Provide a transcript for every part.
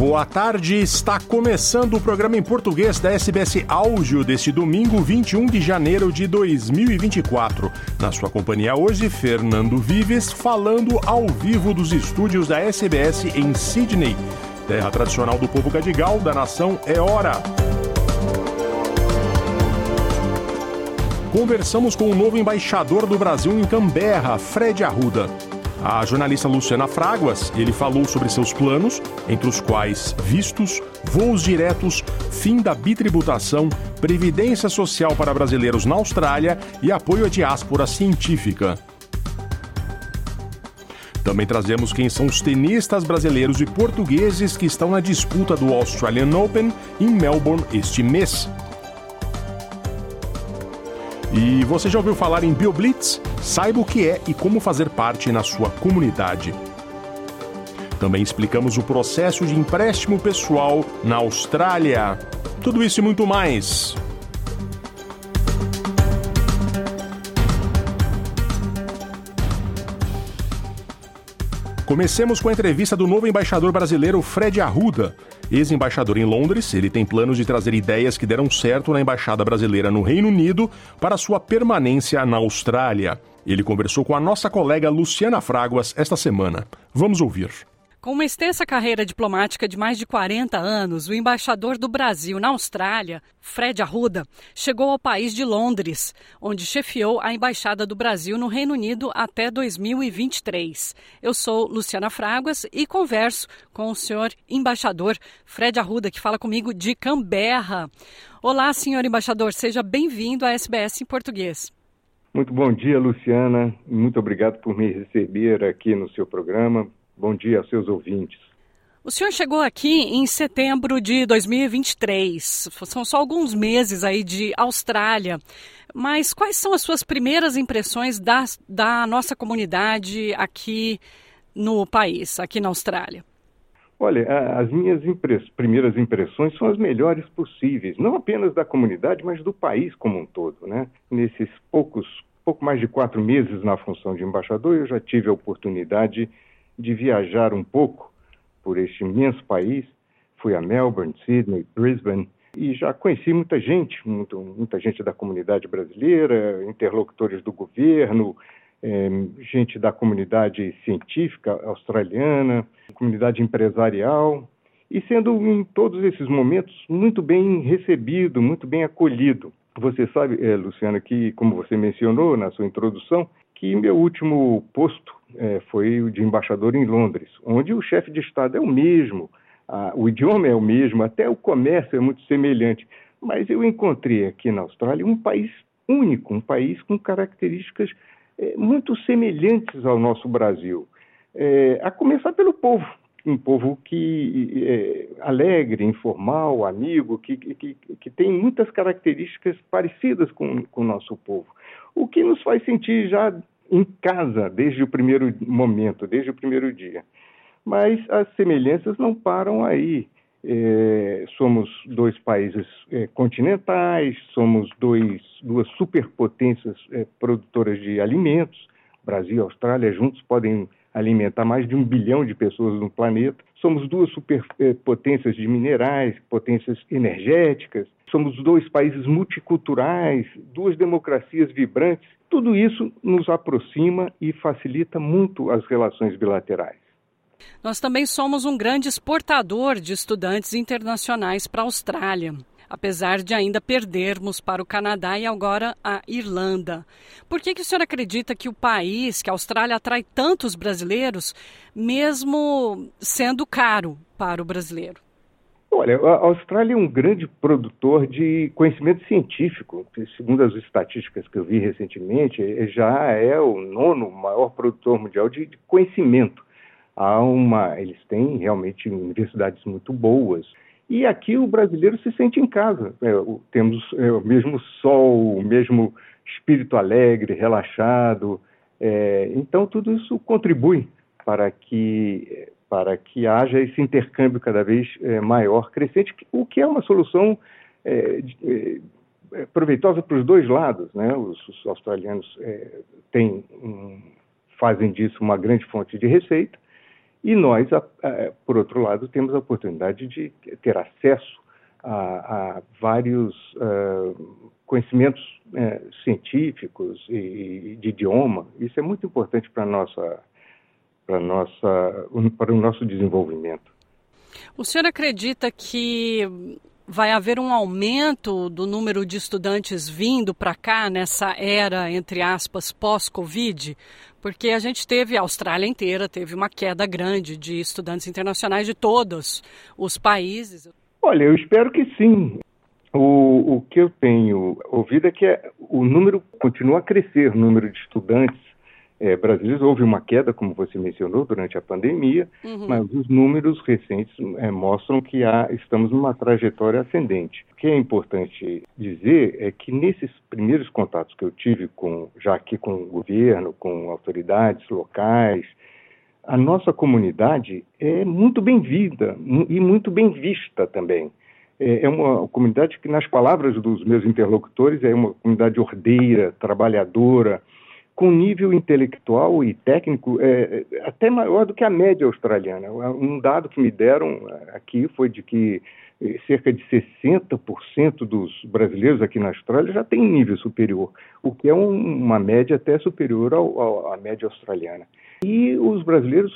Boa tarde, está começando o programa em português da SBS Áudio deste domingo 21 de janeiro de 2024. Na sua companhia hoje, Fernando Vives, falando ao vivo dos estúdios da SBS em Sydney, terra tradicional do povo gadigal da nação Eora. Conversamos com o novo embaixador do Brasil em Canberra, Fred Arruda. A jornalista Luciana Fraguas, ele falou sobre seus planos, entre os quais vistos, voos diretos, fim da bitributação, previdência social para brasileiros na Austrália e apoio à diáspora científica. Também trazemos quem são os tenistas brasileiros e portugueses que estão na disputa do Australian Open em Melbourne este mês. E você já ouviu falar em BioBlitz? Saiba o que é e como fazer parte na sua comunidade. Também explicamos o processo de empréstimo pessoal na Austrália. Tudo isso e muito mais. Comecemos com a entrevista do novo embaixador brasileiro Fred Arruda. Ex-embaixador em Londres, ele tem planos de trazer ideias que deram certo na embaixada brasileira no Reino Unido para sua permanência na Austrália. Ele conversou com a nossa colega Luciana Fraguas esta semana. Vamos ouvir. Com uma extensa carreira diplomática de mais de 40 anos, o embaixador do Brasil na Austrália, Fred Arruda, chegou ao país de Londres, onde chefiou a embaixada do Brasil no Reino Unido até 2023. Eu sou Luciana Fraguas e converso com o senhor embaixador Fred Arruda, que fala comigo de Canberra. Olá, senhor embaixador, seja bem-vindo à SBS em português. Muito bom dia, Luciana. Muito obrigado por me receber aqui no seu programa. Bom dia aos seus ouvintes. O senhor chegou aqui em setembro de 2023. São só alguns meses aí de Austrália. Mas quais são as suas primeiras impressões da, da nossa comunidade aqui no país, aqui na Austrália? Olha, as minhas impress primeiras impressões são as melhores possíveis, não apenas da comunidade, mas do país como um todo. Né? Nesses poucos, pouco mais de quatro meses na função de embaixador, eu já tive a oportunidade de viajar um pouco por este imenso país. Fui a Melbourne, Sydney, Brisbane e já conheci muita gente, muito, muita gente da comunidade brasileira, interlocutores do governo, é, gente da comunidade científica australiana, comunidade empresarial, e sendo em todos esses momentos muito bem recebido, muito bem acolhido. Você sabe, é, Luciana, que, como você mencionou na sua introdução, que meu último posto é, foi o de embaixador em Londres, onde o chefe de Estado é o mesmo, a, o idioma é o mesmo, até o comércio é muito semelhante. Mas eu encontrei aqui na Austrália um país único, um país com características é, muito semelhantes ao nosso Brasil. É, a começar pelo povo, um povo que é alegre, informal, amigo, que, que, que tem muitas características parecidas com, com o nosso povo. O que nos faz sentir já em casa desde o primeiro momento, desde o primeiro dia. Mas as semelhanças não param aí. É, somos dois países é, continentais, somos dois, duas superpotências é, produtoras de alimentos. Brasil e Austrália juntos podem alimentar mais de um bilhão de pessoas no planeta. Somos duas superpotências de minerais, potências energéticas. Somos dois países multiculturais, duas democracias vibrantes tudo isso nos aproxima e facilita muito as relações bilaterais. Nós também somos um grande exportador de estudantes internacionais para a Austrália, apesar de ainda perdermos para o Canadá e agora a Irlanda. Por que, que o senhor acredita que o país, que a Austrália, atrai tantos brasileiros, mesmo sendo caro para o brasileiro? Olha, a Austrália é um grande produtor de conhecimento científico. Segundo as estatísticas que eu vi recentemente, é, já é o nono maior produtor mundial de conhecimento. Há uma, eles têm realmente universidades muito boas E aqui o brasileiro se sente em casa. É, temos é, o mesmo sol, o mesmo espírito alegre, relaxado. É, então, tudo isso contribui para que, para que haja esse intercâmbio cada vez é, maior, crescente, o que é uma solução é, é, proveitosa para os dois lados. Né? Os, os australianos têm um, fazem disso uma grande fonte de receita, e nós, por outro lado, temos a oportunidade de ter acesso a, a vários uh, conhecimentos científicos e, de idioma. Isso é muito importante para nossa, para nossa, para o nosso desenvolvimento. O senhor acredita que vai haver um aumento do número de estudantes vindo para cá nessa era, entre aspas, pós-Covid? Porque a gente teve, a Austrália inteira teve uma queda grande de estudantes internacionais de todos os países. Olha, eu espero que sim. O, o que eu tenho ouvido é que é, o número continua a crescer, o número de estudantes é, brasileiros. Houve uma queda, como você mencionou, durante a pandemia, uhum. mas os números recentes é, mostram que há, estamos numa trajetória ascendente. O que é importante dizer é que nesses primeiros contatos que eu tive com, já aqui com o governo, com autoridades locais, a nossa comunidade é muito bem-vinda e muito bem vista também. É, é uma comunidade que, nas palavras dos meus interlocutores, é uma comunidade ordeira, trabalhadora, com nível intelectual e técnico é, é, até maior do que a média australiana. Um dado que me deram aqui foi de que é, cerca de 60% dos brasileiros aqui na Austrália já têm nível superior, o que é um, uma média até superior ao, ao, à média australiana. E os brasileiros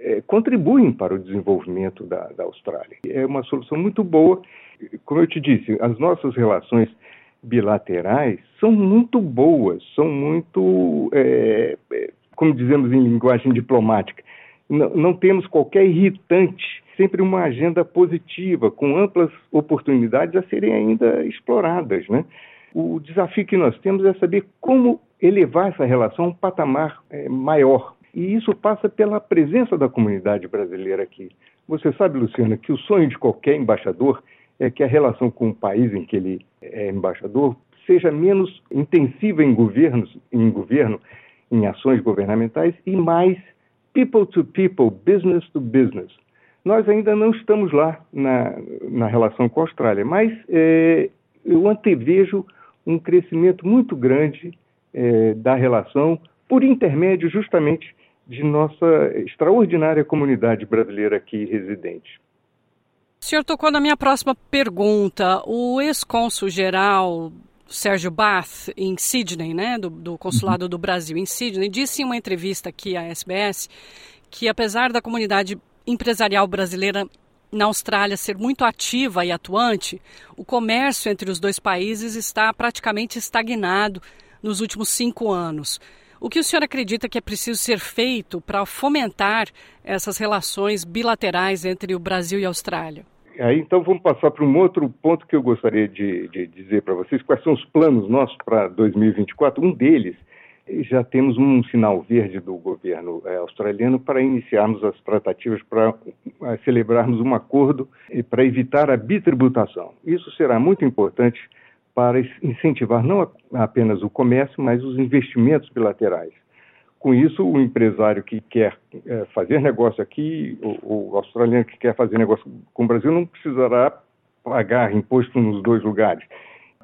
é, contribuem para o desenvolvimento da, da Austrália. É uma solução muito boa. Como eu te disse, as nossas relações bilaterais são muito boas, são muito, é, é, como dizemos em linguagem diplomática, não, não temos qualquer irritante, sempre uma agenda positiva, com amplas oportunidades a serem ainda exploradas. Né? O desafio que nós temos é saber como elevar essa relação a um patamar é, maior. E isso passa pela presença da comunidade brasileira aqui. Você sabe, Luciana, que o sonho de qualquer embaixador é que a relação com o país em que ele é embaixador seja menos intensiva em governos, em governo, em ações governamentais e mais people to people, business to business. Nós ainda não estamos lá na, na relação com a Austrália, mas é, eu antevejo um crescimento muito grande é, da relação por intermédio justamente de nossa extraordinária comunidade brasileira aqui residente. O senhor tocou na minha próxima pergunta. O ex-cônsul-geral Sérgio Bath, em Sydney, né, do, do Consulado do Brasil em Sydney, disse em uma entrevista aqui à SBS que, apesar da comunidade empresarial brasileira na Austrália ser muito ativa e atuante, o comércio entre os dois países está praticamente estagnado nos últimos cinco anos. O que o senhor acredita que é preciso ser feito para fomentar essas relações bilaterais entre o Brasil e a Austrália? Aí então vamos passar para um outro ponto que eu gostaria de, de dizer para vocês, quais são os planos nossos para 2024. Um deles, já temos um sinal verde do governo é, australiano para iniciarmos as tratativas para é, celebrarmos um acordo para evitar a bitributação. Isso será muito importante para incentivar não apenas o comércio, mas os investimentos bilaterais. Com isso, o empresário que quer é, fazer negócio aqui, o, o, australiano que quer fazer negócio com o Brasil, não precisará pagar imposto nos dois lugares.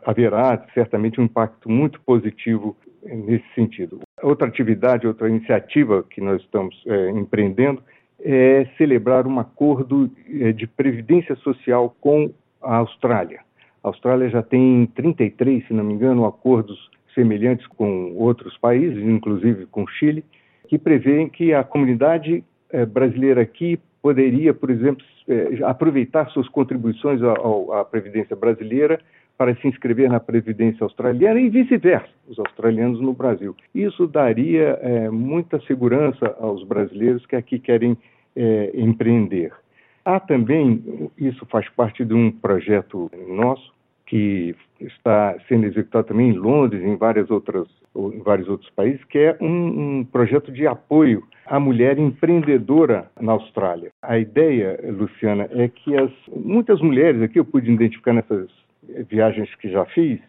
Haverá certamente um impacto muito positivo nesse sentido. Outra atividade, outra iniciativa que nós estamos é, empreendendo é celebrar um acordo é, de previdência social com a Austrália. A Austrália já tem 33, se não me engano, acordos semelhantes com outros países, inclusive com Chile, que prevêem que a comunidade eh, brasileira aqui poderia, por exemplo, eh, aproveitar suas contribuições à Previdência brasileira para se inscrever na Previdência australiana e vice-versa, os australianos no Brasil. Isso daria eh, muita segurança aos brasileiros que aqui querem empreender. Há também, isso faz parte de um projeto nosso, que está sendo executado também em Londres, em várias outras em vários outros países, que é um, um, projeto de apoio à mulher empreendedora na Austrália. A ideia, Luciana, é que as, muitas mulheres, aqui eu pude identificar nessas viagens que já fiz,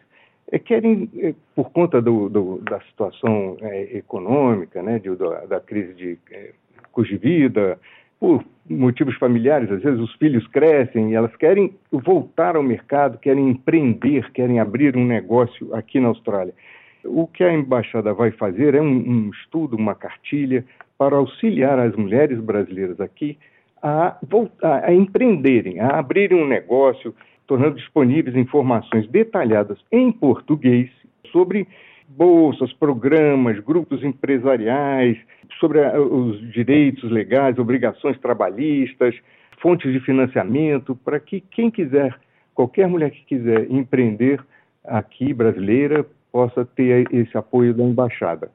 é, querem, é, por conta do, do, da situação é, econômica, né, de, da, da, crise de é, custo de vida, por motivos familiares, às vezes os filhos crescem e elas querem voltar ao mercado, querem empreender, querem abrir um negócio aqui na Austrália. O que a embaixada vai fazer é um, um estudo, uma cartilha para auxiliar as mulheres brasileiras aqui a, voltar, a empreenderem, a abrirem um negócio, tornando disponíveis informações detalhadas em português sobre bolsas, programas, grupos empresariais, sobre os direitos legais, obrigações trabalhistas, fontes de financiamento, para que quem quiser, qualquer mulher que quiser empreender aqui, brasileira, possa ter esse apoio da embaixada.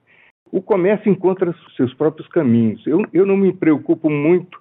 O comércio encontra seus próprios caminhos. Eu, eu não me preocupo muito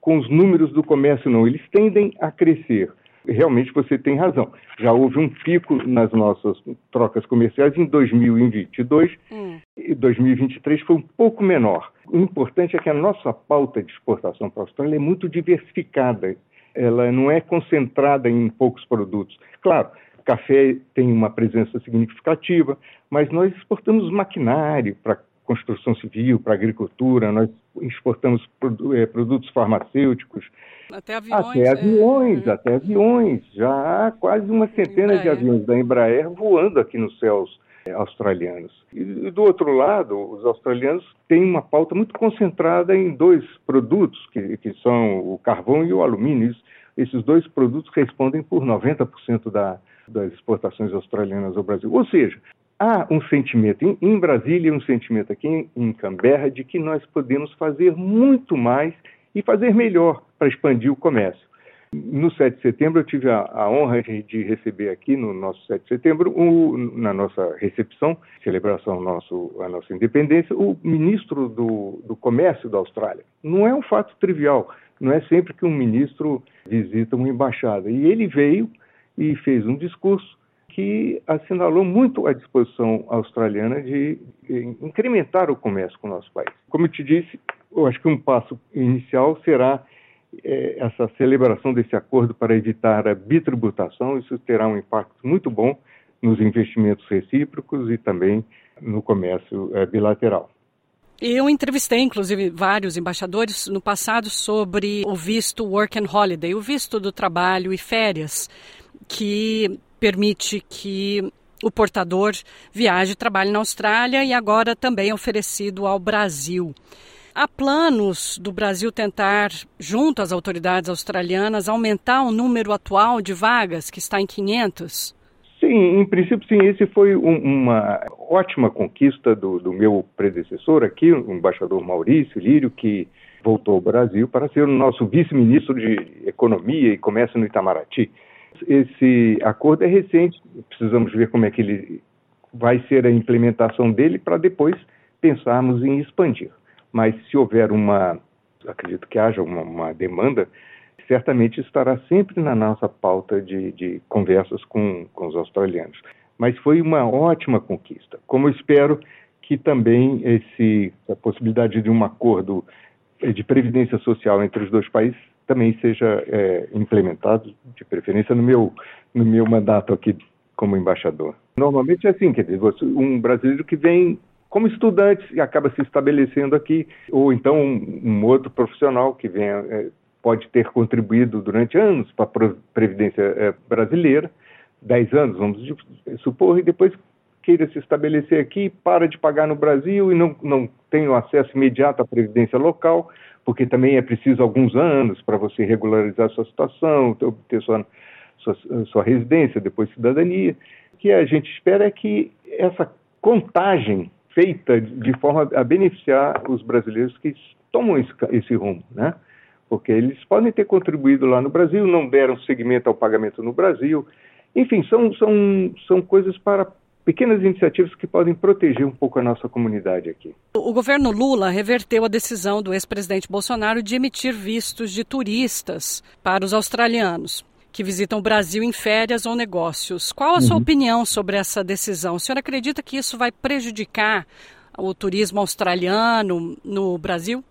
com os números do comércio, não. Eles tendem a crescer. Realmente você tem razão. Já houve um pico nas nossas trocas comerciais em 2022 hum. e 2023 foi um pouco menor. O importante é que a nossa pauta de exportação para a Austrália é muito diversificada. Ela não é concentrada em poucos produtos. Claro, café tem uma presença significativa, mas nós exportamos maquinário para construção civil, para agricultura, nós exportamos é, produtos farmacêuticos. Até aviões. Até aviões, é. até aviões. Já há quase uma centena Embraer. de aviões da Embraer voando aqui nos céus é, australianos. E do outro lado, os australianos têm uma pauta muito concentrada em dois produtos, que, que são o carvão e o alumínio. Esses dois produtos respondem por 90% da, das exportações australianas ao Brasil. Ou seja, há um sentimento em, em Brasília, um sentimento aqui em, em Canberra de que nós podemos fazer muito mais e fazer melhor para expandir o comércio. No 7 de setembro, eu tive a, a, honra de receber aqui no nosso 7 de setembro, o, na nossa recepção, celebração nosso, a nossa independência, o ministro do, do Comércio da Austrália. Não é um fato trivial, não é sempre que um ministro visita uma embaixada. E ele veio e fez um discurso que assinalou muito a disposição australiana de incrementar o comércio com o nosso país. Como eu te disse, eu acho que um passo inicial será é, essa celebração desse acordo para evitar a bitributação. Isso terá um impacto muito bom nos investimentos recíprocos e também no comércio é, bilateral. Eu entrevistei, inclusive, vários embaixadores no passado sobre o visto Work and Holiday, o visto do trabalho e férias que permite que o portador viaje e trabalhe na Austrália e agora também é oferecido ao Brasil. Há planos do Brasil tentar, junto às autoridades australianas, aumentar o número atual de vagas, que está em 500? Sim, em princípio, sim. Esse foi um, uma ótima conquista do, do, meu predecessor aqui, o embaixador Maurício Lírio, que voltou ao Brasil para ser o nosso vice-ministro de Economia e Comércio no Itamaraty. Esse acordo é recente, precisamos ver como é que ele vai ser a implementação dele para depois pensarmos em expandir. Mas se houver uma, acredito que haja uma, uma demanda, certamente estará sempre na nossa pauta de, de conversas com, com os australianos. Mas foi uma ótima conquista. Como eu espero que também esse, a possibilidade de um acordo de previdência social entre os dois países também seja é, implementado, de preferência no meu, no meu mandato aqui como embaixador. Normalmente é assim, quer dizer, um brasileiro que vem como estudante e acaba se estabelecendo aqui, ou então um, um outro profissional que vem, é, pode ter contribuído durante anos para a Previdência é, brasileira, 10 anos, vamos supor, e depois queira se estabelecer aqui, para de pagar no Brasil e não, não tem o acesso imediato à Previdência local, porque também é preciso alguns anos para você regularizar sua situação, obter sua, sua, sua residência, depois cidadania. O que a gente espera é que essa contagem feita de forma a beneficiar os brasileiros que tomam esse, esse rumo, né? Porque eles podem ter contribuído lá no Brasil, não deram seguimento ao pagamento no Brasil. Enfim, são, são, são coisas para pequenas iniciativas que podem proteger um pouco a nossa comunidade aqui. O governo Lula reverteu a decisão do ex-presidente Bolsonaro de emitir vistos de turistas para os australianos que visitam o Brasil em férias ou negócios. Qual a sua uhum. opinião sobre essa decisão? O senhor acredita que isso vai prejudicar o turismo australiano no Brasil?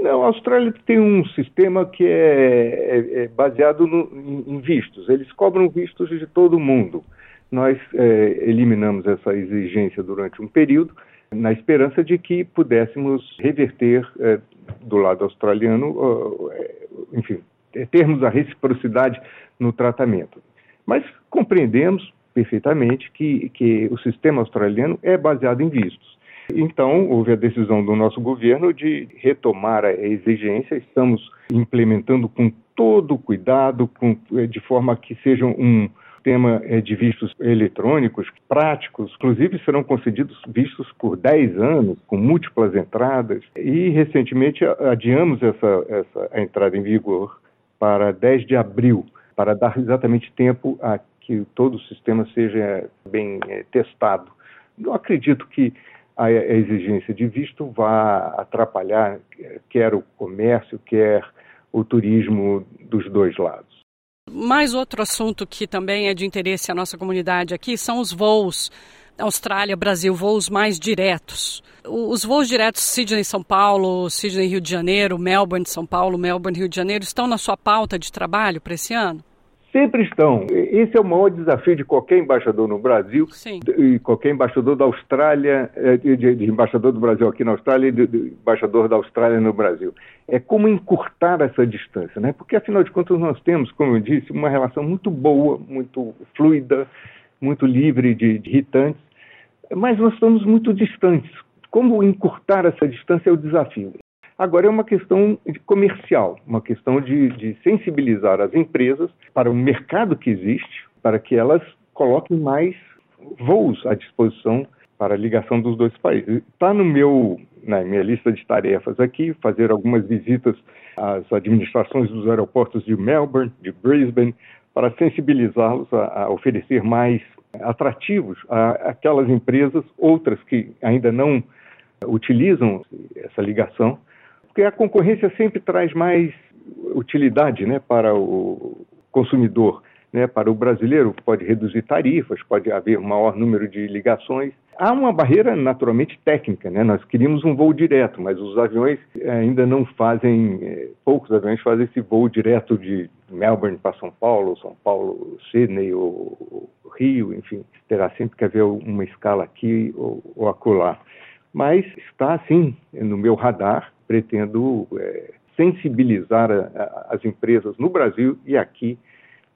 Não, a Austrália tem um sistema que é, é, é baseado no, em, em, vistos. Eles cobram vistos de todo mundo. Nós é, eliminamos essa exigência durante um período, na esperança de que pudéssemos reverter é, do lado australiano, é, enfim, termos a reciprocidade no tratamento. Mas compreendemos perfeitamente que, que o sistema australiano é baseado em vistos. Então, houve a decisão do nosso governo de retomar a exigência. Estamos implementando com todo cuidado, com, de forma que seja um sistema eh, de vistos eletrônicos práticos. Inclusive, serão concedidos vistos por 10 anos, com múltiplas entradas. E, recentemente, adiamos essa, essa a entrada em vigor para 10 de abril, para dar exatamente tempo a que todo o sistema seja bem é, testado. Não acredito que a exigência de visto vá atrapalhar quer o comércio, quer o turismo dos dois lados. Mais outro assunto que também é de interesse à nossa comunidade aqui são os voos Austrália, Brasil, voos mais diretos. Os voos diretos Sydney-São Paulo, Sydney-Rio de Janeiro, Melbourne-São Paulo, Melbourne-Rio de Janeiro estão na sua pauta de trabalho para esse ano? Sempre estão. Esse é o maior desafio de qualquer embaixador no Brasil Sim. e qualquer embaixador da Austrália, eh, de, de, embaixador do Brasil aqui na Austrália e de, de, embaixador da Austrália no Brasil. É como encurtar essa distância, né? Porque afinal de contas nós temos, como eu disse, uma relação muito boa, muito fluida, muito livre de, de irritantes, mas nós estamos muito distantes. Como encurtar essa distância é o desafio. Agora é uma questão comercial, uma questão de, de sensibilizar as empresas para o mercado que existe, para que elas coloquem mais voos à disposição para a ligação dos dois países. Está no meu na minha lista de tarefas aqui fazer algumas visitas às administrações dos aeroportos de Melbourne, de Brisbane, para sensibilizá-los a, a, oferecer mais atrativos àquelas empresas, outras que ainda não utilizam essa ligação, porque a concorrência sempre traz mais utilidade né, para o consumidor. Né, para o brasileiro, pode reduzir tarifas, pode haver maior número de ligações. Há uma barreira naturalmente técnica, né? Nós queríamos um voo direto, mas os aviões ainda não fazem, eh, poucos aviões fazem esse voo direto de Melbourne para São Paulo, São Paulo, Sydney ou, Rio, enfim, terá sempre que haver uma escala aqui ou, ou acolá. Mas está assim no meu radar pretendo é, sensibilizar a, a, as empresas no Brasil e aqui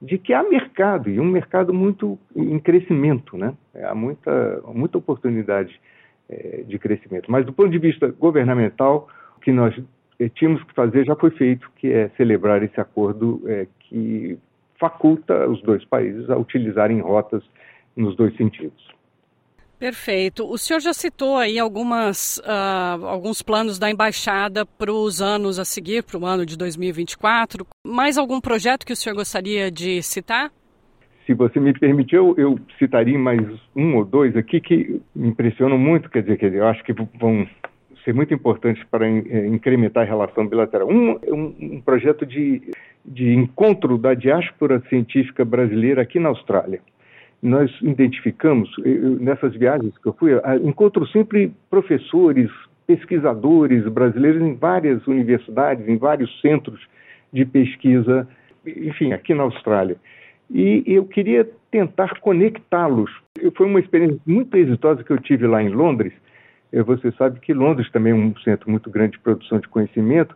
de que há mercado, e um mercado muito em crescimento, né? Há muita, muita oportunidade é, de crescimento. Mas do ponto de vista governamental, o que nós é, tínhamos que fazer já foi feito, que é celebrar esse acordo é, que faculta os dois países a utilizarem rotas nos dois sentidos. Perfeito. O senhor já citou aí algumas, uh, alguns planos da embaixada para os anos a seguir, para o ano de 2024. Mais algum projeto que o senhor gostaria de citar? Se você me permitir, eu, eu citaria mais um ou dois aqui que me impressionam muito, quer dizer, dizer eu acho que vão ser muito importantes para eh, incrementar a relação bilateral. Um, um, um projeto de, de encontro da diáspora científica brasileira aqui na Austrália nós identificamos, nessas viagens que eu fui, encontro sempre professores, pesquisadores brasileiros em várias universidades, em vários centros de pesquisa, enfim, aqui na Austrália. E eu queria tentar conectá-los. Foi uma experiência muito exitosa que eu tive lá em Londres. Você sabe que Londres também é um centro muito grande de produção de conhecimento,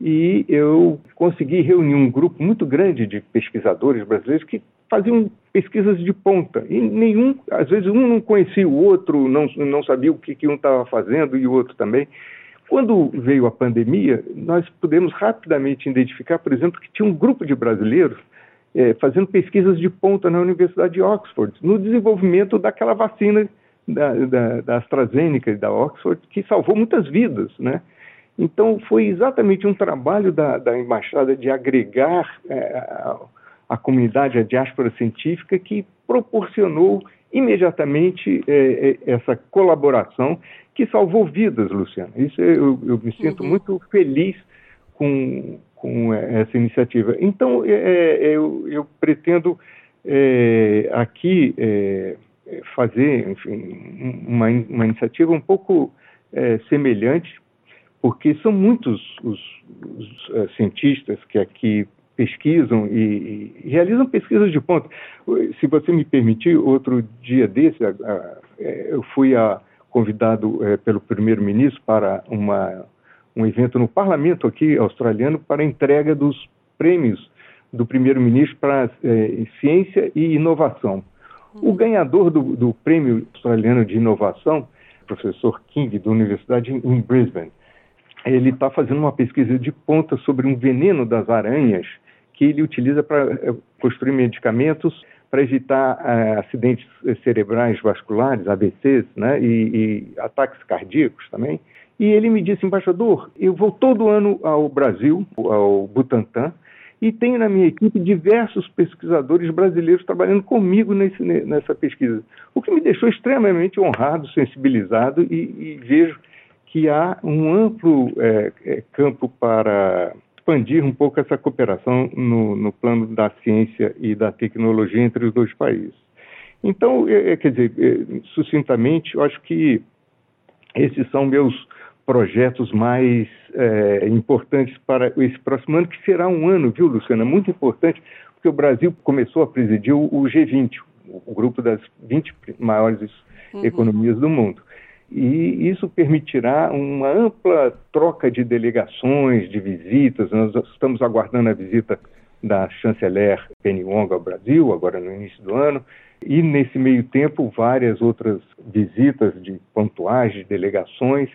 e eu consegui reunir um grupo muito grande de pesquisadores brasileiros que faziam pesquisas de ponta e nenhum, às vezes um não conhecia o outro, não, não sabia o que, que um estava fazendo e o outro também. Quando veio a pandemia, nós pudemos rapidamente identificar, por exemplo, que tinha um grupo de brasileiros é, fazendo pesquisas de ponta na Universidade de Oxford, no desenvolvimento daquela vacina da, da, da AstraZeneca e da Oxford, que salvou muitas vidas, né? Então, foi exatamente um trabalho da, da embaixada de agregar é, a, comunidade, a diáspora científica, que proporcionou imediatamente é, é, essa colaboração que salvou vidas, Luciana. Isso eu, eu me sinto uhum. muito feliz com, com essa iniciativa. Então, é, é, eu, eu, pretendo é, aqui é, fazer enfim, uma, uma, iniciativa um pouco é, semelhante, porque são muitos os, os uh, cientistas que aqui pesquisam e, e, realizam pesquisas de ponta. Se você me permitir, outro dia desse, eu fui a, convidado é, pelo primeiro-ministro para uma, um evento no parlamento aqui australiano para a entrega dos prêmios do primeiro-ministro para é, ciência e inovação. O uhum. ganhador do, do, prêmio australiano de inovação, professor King, da Universidade em Brisbane, ele está fazendo uma pesquisa de ponta sobre um veneno das aranhas que ele utiliza para é, construir medicamentos para evitar uh, acidentes cerebrais vasculares, AVCs, né, e, e, ataques cardíacos também. E ele me disse, embaixador, eu vou todo ano ao Brasil, ao Butantan, e tenho na minha equipe diversos pesquisadores brasileiros trabalhando comigo nesse, nessa pesquisa, o que me deixou extremamente honrado, sensibilizado e, e vejo que há um amplo é, campo para expandir um pouco essa cooperação no, no plano da ciência e da tecnologia entre os dois países. Então, é, é quer dizer, é, sucintamente, eu acho que esses são meus projetos mais é, importantes para esse próximo ano, que será um ano, viu, Luciana, muito importante, porque o Brasil começou a presidir o G20, o grupo das 20 maiores uhum. economias do mundo e isso permitirá uma ampla troca de delegações, de visitas. Nós estamos aguardando a visita da chanceler Penny Wong ao Brasil, agora no início do ano, e nesse meio tempo várias outras visitas de pontuais, de delegações.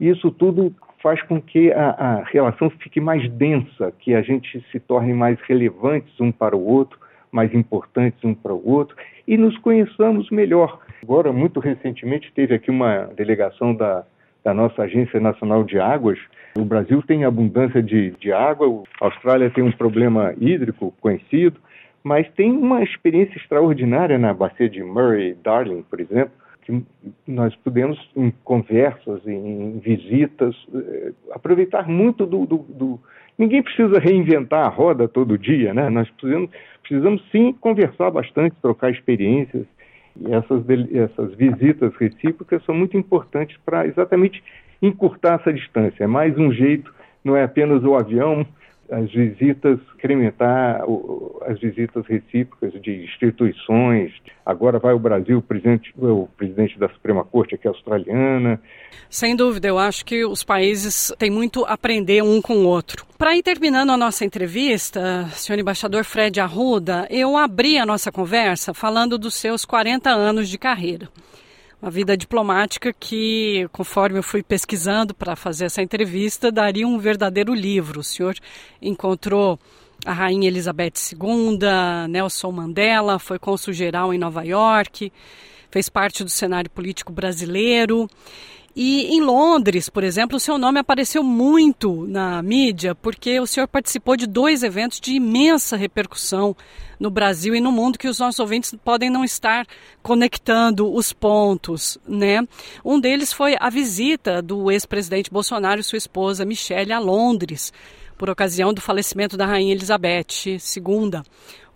Isso tudo faz com que a, a relação fique mais densa, que a gente se torne mais relevantes um para o outro, mais importantes um para o outro, e nos conheçamos melhor. Agora, muito recentemente, teve aqui uma delegação da, da nossa Agência Nacional de Águas. O Brasil tem abundância de, de água, a Austrália tem um problema hídrico conhecido, mas tem uma experiência extraordinária na bacia de Murray Darling, por exemplo, que nós podemos, em conversas, em visitas, eh, aproveitar muito do, do, do, Ninguém precisa reinventar a roda todo dia, né? Nós precisamos, precisamos sim conversar bastante, trocar experiências e essas, essas visitas recíprocas são muito importantes para exatamente encurtar essa distância. É mais um jeito, não é apenas o avião, as visitas, incrementar as visitas recíprocas de instituições. Agora vai o Brasil, o presidente, o presidente da Suprema Corte, que é australiana. Sem dúvida, eu acho que os países têm muito a aprender um com o outro. Para ir terminando a nossa entrevista, senhor embaixador Fred Arruda, eu abri a nossa conversa falando dos seus 40 anos de carreira uma vida diplomática que, conforme eu fui pesquisando para fazer essa entrevista, daria um verdadeiro livro. O senhor encontrou a Rainha Elizabeth II, Nelson Mandela, foi cônsul-geral em Nova York, fez parte do cenário político brasileiro e em Londres, por exemplo, o seu nome apareceu muito na mídia porque o senhor participou de dois eventos de imensa repercussão no Brasil e no mundo que os nossos ouvintes podem não estar conectando os pontos, né? Um deles foi a visita do ex-presidente Bolsonaro e sua esposa Michele a Londres por ocasião do falecimento da rainha Elizabeth II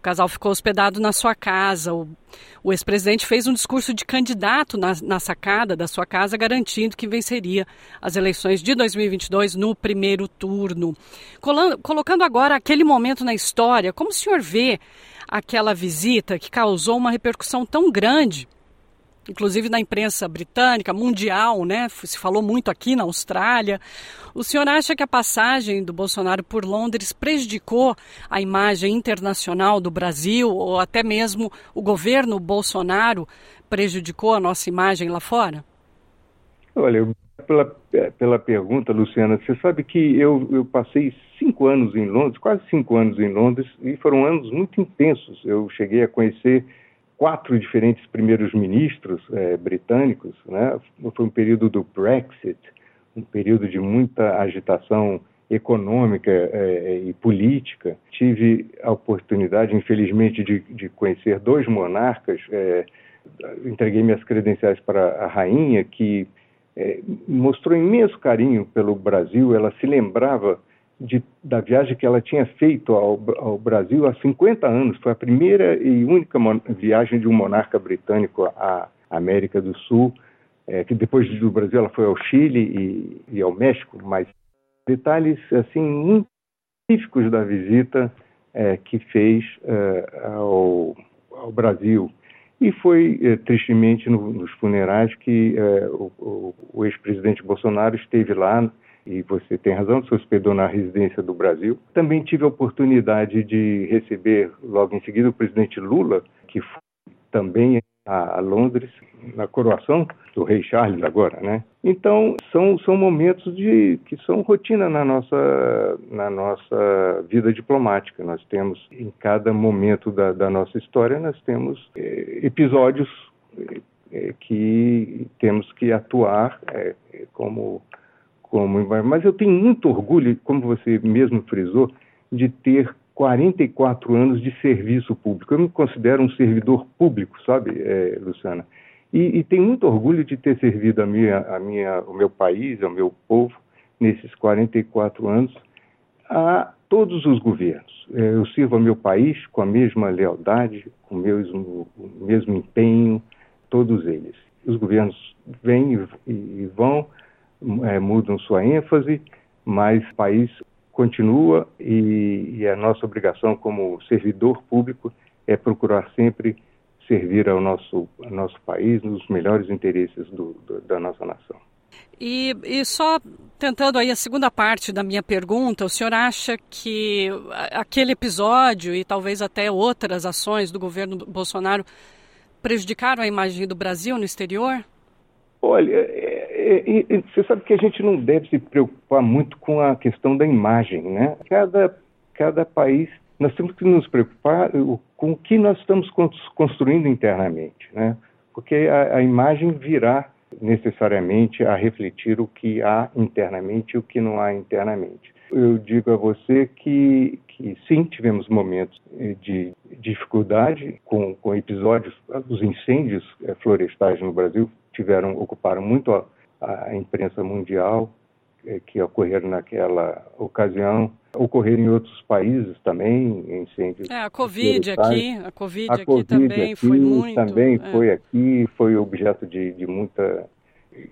casal ficou hospedado na sua casa. O, o ex-presidente fez um discurso de candidato na, na, sacada da sua casa, garantindo que venceria as eleições de 2022 no primeiro turno. Colando, colocando agora aquele momento na história, como o senhor vê aquela visita que causou uma repercussão tão grande inclusive na imprensa britânica, mundial, né? Se falou muito aqui na Austrália. O senhor acha que a passagem do Bolsonaro por Londres prejudicou a imagem internacional do Brasil, ou até mesmo o governo Bolsonaro prejudicou a nossa imagem lá fora? Olha, pela, pela pergunta, Luciana, você sabe que eu, eu passei cinco anos em Londres, quase cinco anos em Londres, e foram anos muito intensos. Eu cheguei a conhecer quatro diferentes primeiros ministros é, britânicos, né? Foi um período do Brexit, um período de muita agitação econômica é, e política. Tive a oportunidade, infelizmente, de, de conhecer dois monarcas. É, entreguei minhas credenciais para a rainha, que mostrou imenso carinho pelo Brasil. Ela se lembrava de, da viagem que ela tinha feito ao, ao, Brasil há 50 anos. Foi a primeira e única viagem de um monarca britânico à América do Sul, é, que depois do Brasil ela foi ao Chile e, e ao México, mas detalhes assim muito específicos da visita é, que fez é, ao, ao, Brasil. E foi, tristemente, no, nos funerais que o, o, o ex-presidente Bolsonaro esteve lá e você tem razão, se hospedou na residência do Brasil. Também tive a oportunidade de receber logo em seguida o presidente Lula, que foi também a Londres na coroação do rei Charles agora, né? Então são são momentos de que são rotina na nossa na nossa vida diplomática. Nós temos em cada momento da, da nossa história nós temos é, episódios é, que temos que atuar como como mas eu tenho muito orgulho, como você mesmo frisou, de ter 44 anos de serviço público. Eu me considero um servidor público, sabe, é, Luciana? E, e, tenho muito orgulho de ter servido a minha, a minha, o meu país, ao meu povo, nesses 44 anos, a todos os governos. É, eu sirvo ao meu país com a mesma lealdade, com o mesmo, o mesmo empenho, todos eles. Os governos vêm e vão, é, mudam sua ênfase, mas o país continua e, e a nossa obrigação como servidor público é procurar sempre servir ao nosso, ao nosso país nos melhores interesses do, do, da nossa nação. E, e, só tentando aí a segunda parte da minha pergunta, o senhor acha que aquele episódio e talvez até outras ações do governo Bolsonaro prejudicaram a imagem do Brasil no exterior? Olha, é, é, você sabe que a gente não deve se preocupar muito com a questão da imagem, né? Cada, cada país, nós temos que nos preocupar com o que nós estamos construindo internamente, né? Porque a, a imagem virá necessariamente a refletir o que há internamente e o que não há internamente. Eu digo a você que, que sim, tivemos momentos de dificuldade com, com episódios, os incêndios eh, florestais no Brasil tiveram ocuparam muito a, a imprensa mundial é, que ocorreram naquela ocasião, ocorreram em outros países também, incêndios. É, a Covid aqui, a Covid a aqui COVID também aqui, foi muito. Também é. foi aqui, foi objeto de, de muita,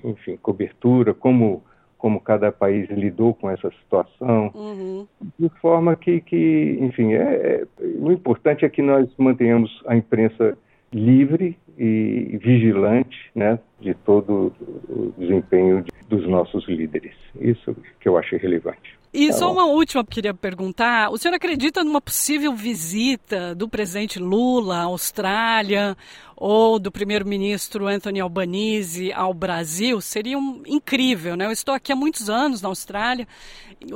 enfim, cobertura, como como cada país lidou com essa situação, uhum. de forma que, que enfim, é, é, o importante é que nós mantenhamos a imprensa livre e vigilante né, de todo o desempenho dos nossos líderes. Isso que eu achei relevante. E tá só uma última que queria perguntar. O senhor acredita numa possível visita do presidente Lula à Austrália ou do primeiro-ministro Anthony Albanese ao Brasil? Seria um, incrível, né? Eu estou aqui há muitos anos na Austrália.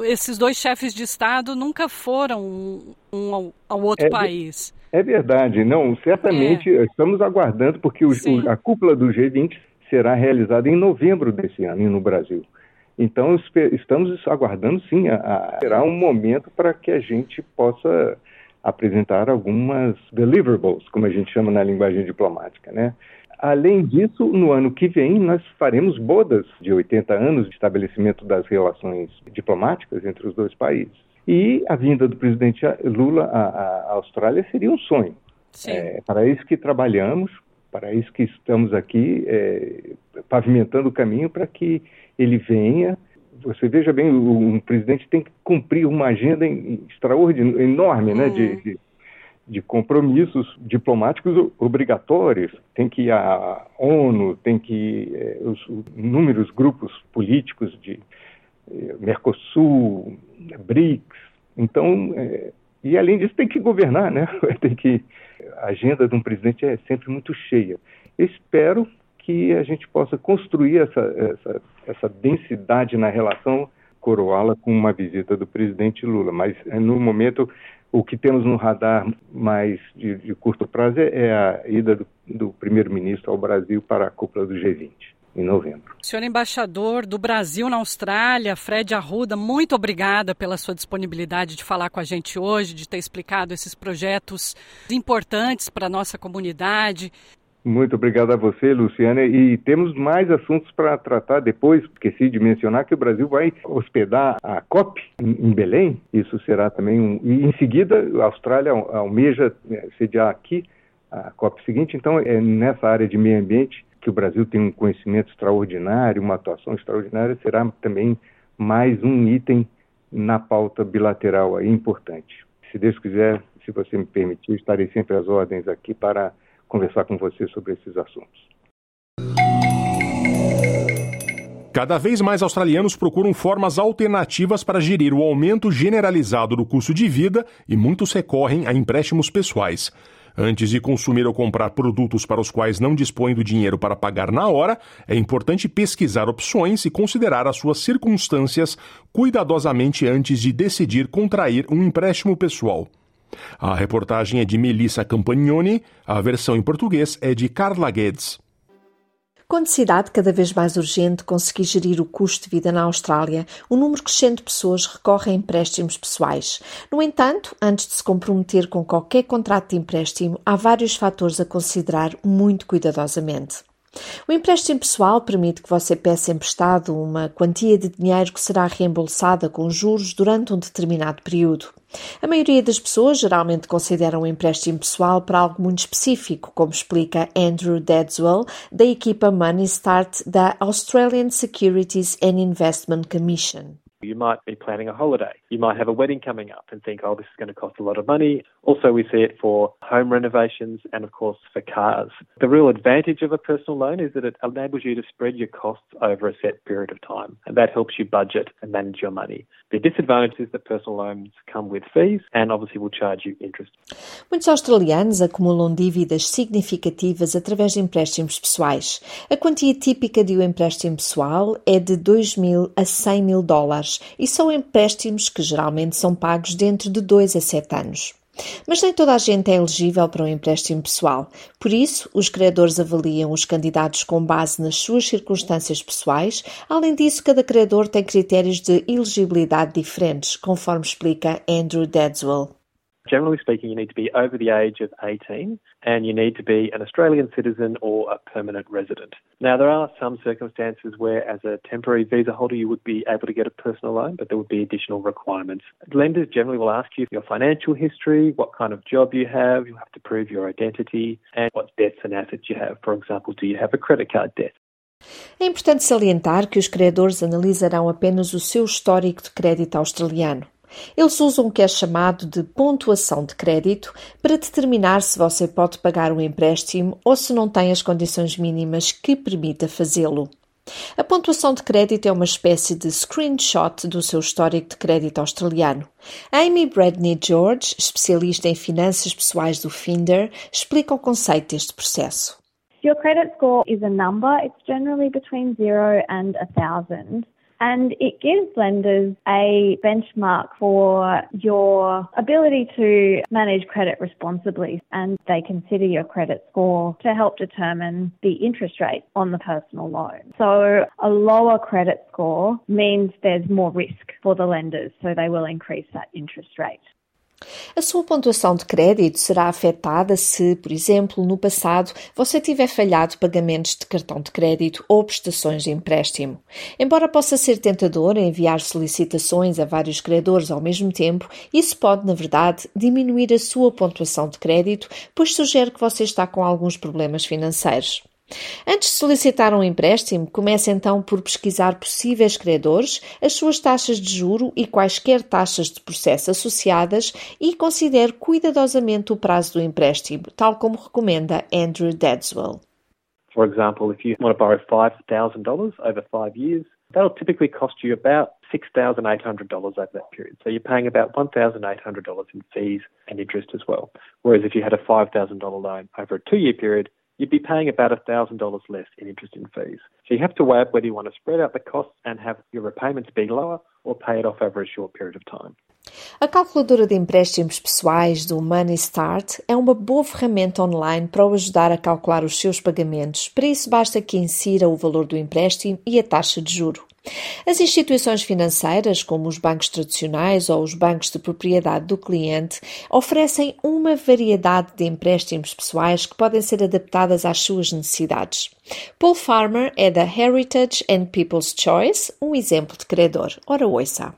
Esses dois chefes de Estado nunca foram um, um ao, ao, outro é, país. É verdade. Não, certamente é. estamos aguardando, porque o, o, a cúpula do G20 será realizada em novembro desse ano no Brasil. Então, estamos aguardando, sim, a, a, será um momento para que a gente possa apresentar algumas deliverables, como a gente chama na linguagem diplomática, né? Além disso, no ano que vem, nós faremos bodas de 80 anos de estabelecimento das relações diplomáticas entre os dois países. E a vinda do presidente Lula à, à Austrália seria um sonho. É, para isso que trabalhamos, para isso que estamos aqui é, pavimentando o caminho para que ele venha. Você veja bem, um presidente tem que cumprir uma agenda extraordinária, enorme, né, de, uhum. de, de, compromissos diplomáticos obrigatórios. Tem que ir à ONU, tem que ir é, os inúmeros grupos políticos de Mercosul, BRICS. Então, é, e além disso tem que governar, né? Tem que a agenda de um presidente é sempre muito cheia. Espero que a gente possa construir essa, essa, essa densidade na relação, coroá-la com uma visita do presidente Lula. Mas, eh, no momento, o que temos no radar mais de, de curto prazo é, é a ida do, do primeiro-ministro ao Brasil para a cúpula do G20 em novembro. Senhor embaixador do Brasil na Austrália, Fred Arruda, muito obrigada pela sua disponibilidade de falar com a gente hoje, de ter explicado esses projetos importantes para a nossa comunidade. Muito obrigado a você, Luciana. E temos mais assuntos para tratar depois. Esqueci de mencionar que o Brasil vai hospedar a COP em Belém. Isso será também um. E em seguida, a Austrália almeja eh, sediar aqui a COP seguinte. Então, é nessa área de meio ambiente que o Brasil tem um conhecimento extraordinário, uma atuação extraordinária, será também mais um item na pauta bilateral aí importante. Se Deus quiser, se você me permitir, estarei sempre às ordens aqui para conversar com você sobre esses assuntos. Cada vez mais australianos procuram formas alternativas para gerir o aumento generalizado do custo de vida e muitos recorrem a empréstimos pessoais. Antes de consumir ou comprar produtos para os quais não dispõe do dinheiro para pagar na hora, é importante pesquisar opções e considerar as suas circunstâncias cuidadosamente antes de decidir contrair um empréstimo pessoal. A reportagem é de Melissa Campagnoni, a versão em português é de Carla Guedes. Com necessidade cada vez mais urgente conseguir gerir o custo de vida na Austrália, o número crescente de pessoas recorre a empréstimos pessoais. No entanto, antes de se comprometer com qualquer contrato de empréstimo, há vários fatores a considerar muito cuidadosamente. O empréstimo pessoal permite que você peça emprestado uma quantia de dinheiro que será reembolsada com juros durante um determinado período. A maioria das pessoas geralmente consideram o empréstimo pessoal para algo muito específico, como explica Andrew Dedswell, da equipa Money Start da Australian Securities and Investment Commission. You might be planning a holiday. You might have a wedding coming up and think, oh, this is going to cost a lot of money. Also, we see it for home renovations and, of course, for cars. The real advantage of a personal loan is that it enables you to spread your costs over a set period of time, and that helps you budget and manage your money. The disadvantage is that personal loans come with fees and obviously will charge you interest. Muitos australianos acumulam dívidas significativas através de empréstimos pessoais. A quantia típica de um empréstimo pessoal é de 2 mil a 100 mil dólares e são empréstimos que geralmente são pagos dentro de 2 a 7 anos. Mas nem toda a gente é elegível para um empréstimo pessoal. Por isso, os credores avaliam os candidatos com base nas suas circunstâncias pessoais. Além disso, cada credor tem critérios de elegibilidade diferentes, conforme explica Andrew Dedswell. Generally speaking, you need to be over the age of 18 and you need to be an Australian citizen or a permanent resident. Now, there are some circumstances where, as a temporary visa holder, you would be able to get a personal loan, but there would be additional requirements. Lenders generally will ask you your financial history, what kind of job you have, you have to prove your identity, and what debts and assets you have. For example, do you have a credit card debt? É importante salientar que os credores analisarão apenas o seu histórico de crédito australiano. Eles usam o que é chamado de pontuação de crédito para determinar se você pode pagar um empréstimo ou se não tem as condições mínimas que permita fazê-lo. A pontuação de crédito é uma espécie de screenshot do seu histórico de crédito australiano. Amy Bradney George, especialista em finanças pessoais do Finder, explica o conceito deste processo. Your credit score is a number. It's generally between zero and a thousand. And it gives lenders a benchmark for your ability to manage credit responsibly and they consider your credit score to help determine the interest rate on the personal loan. So a lower credit score means there's more risk for the lenders, so they will increase that interest rate. A sua pontuação de crédito será afetada se, por exemplo, no passado você tiver falhado pagamentos de cartão de crédito ou prestações de empréstimo. Embora possa ser tentador enviar solicitações a vários credores ao mesmo tempo, isso pode, na verdade, diminuir a sua pontuação de crédito, pois sugere que você está com alguns problemas financeiros. Antes de solicitar um empréstimo, comece então por pesquisar possíveis credores, as suas taxas de juro e quaisquer taxas de processo associadas e considere cuidadosamente o prazo do empréstimo, tal como recomenda Andrew Dedswell. For example, if you want to borrow $5,000 over five years, that'll typically cost you about $6,800 over that period. So you're paying about $1,800 in fees and interest as well. Whereas if you had a $5,000 loan over a two year period, you'd be paying about $1,000 less in interest and fees. So you have to weigh up whether you want to spread out the costs and have your repayments be lower or pay it off over a short period of time. A calculadora de empréstimos pessoais do Money Start é uma boa ferramenta online para o ajudar a calcular os seus pagamentos. Para isso, basta que insira o valor do empréstimo e a taxa de juro. As instituições financeiras, como os bancos tradicionais ou os bancos de propriedade do cliente, oferecem uma variedade de empréstimos pessoais que podem ser adaptadas às suas necessidades. Paul Farmer é da Heritage and People's Choice, um exemplo de credor. Ora, ouça.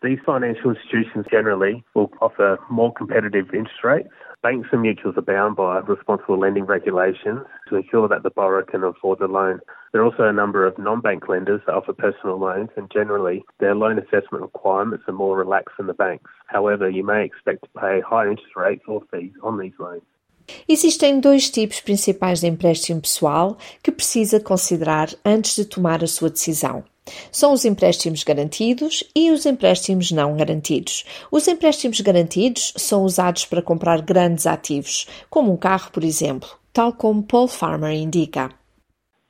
These financial institutions generally will offer more competitive interest rates. Banks and mutuals are bound by responsible lending regulations to ensure that the borrower can afford the loan. There are also a number of non-bank lenders that offer personal loans and generally their loan assessment requirements are more relaxed than the banks. However, you may expect to pay higher interest rates or fees on these loans. Existem dois tipos principais de empréstimo pessoal que precisa considerar antes de tomar a sua decisão. São os empréstimos garantidos e os empréstimos não garantidos. Os empréstimos garantidos são usados para comprar grandes ativos, como um carro, por exemplo, tal como Paul Farmer indica.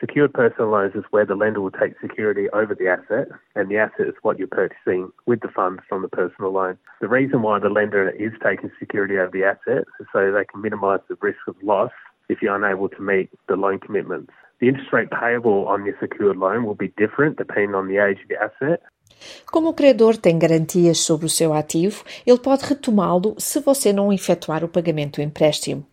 Secured personal loans is where the lender will take security over the asset, and the asset is what you're purchasing with the funds from the personal loan. The reason why the lender is taking security over the asset is so they can minimise the risk of loss if you're unable to meet the loan commitments. The interest rate payable on your secured loan will be different depending on the age of the asset. Como o credor tem garantias sobre o seu ativo, ele pode retomá-lo se você não efetuar o pagamento do empréstimo.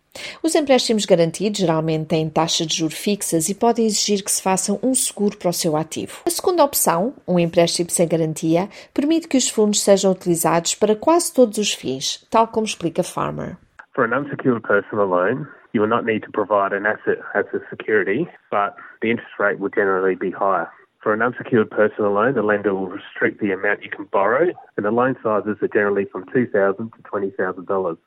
Os empréstimos garantidos geralmente têm taxas de juros fixas e podem exigir que se faça um seguro para o seu ativo. A segunda opção, um empréstimo sem garantia, permite que os fundos sejam utilizados para quase todos os fins, tal como explica Farmer. For an unsecured personal loan, you will not need to provide an asset as a security, but the interest rate will generally be higher. For an unsecured personal loan, the lender will restrict the amount you can borrow, and the loan sizes are generally from $2,000 to $20,000.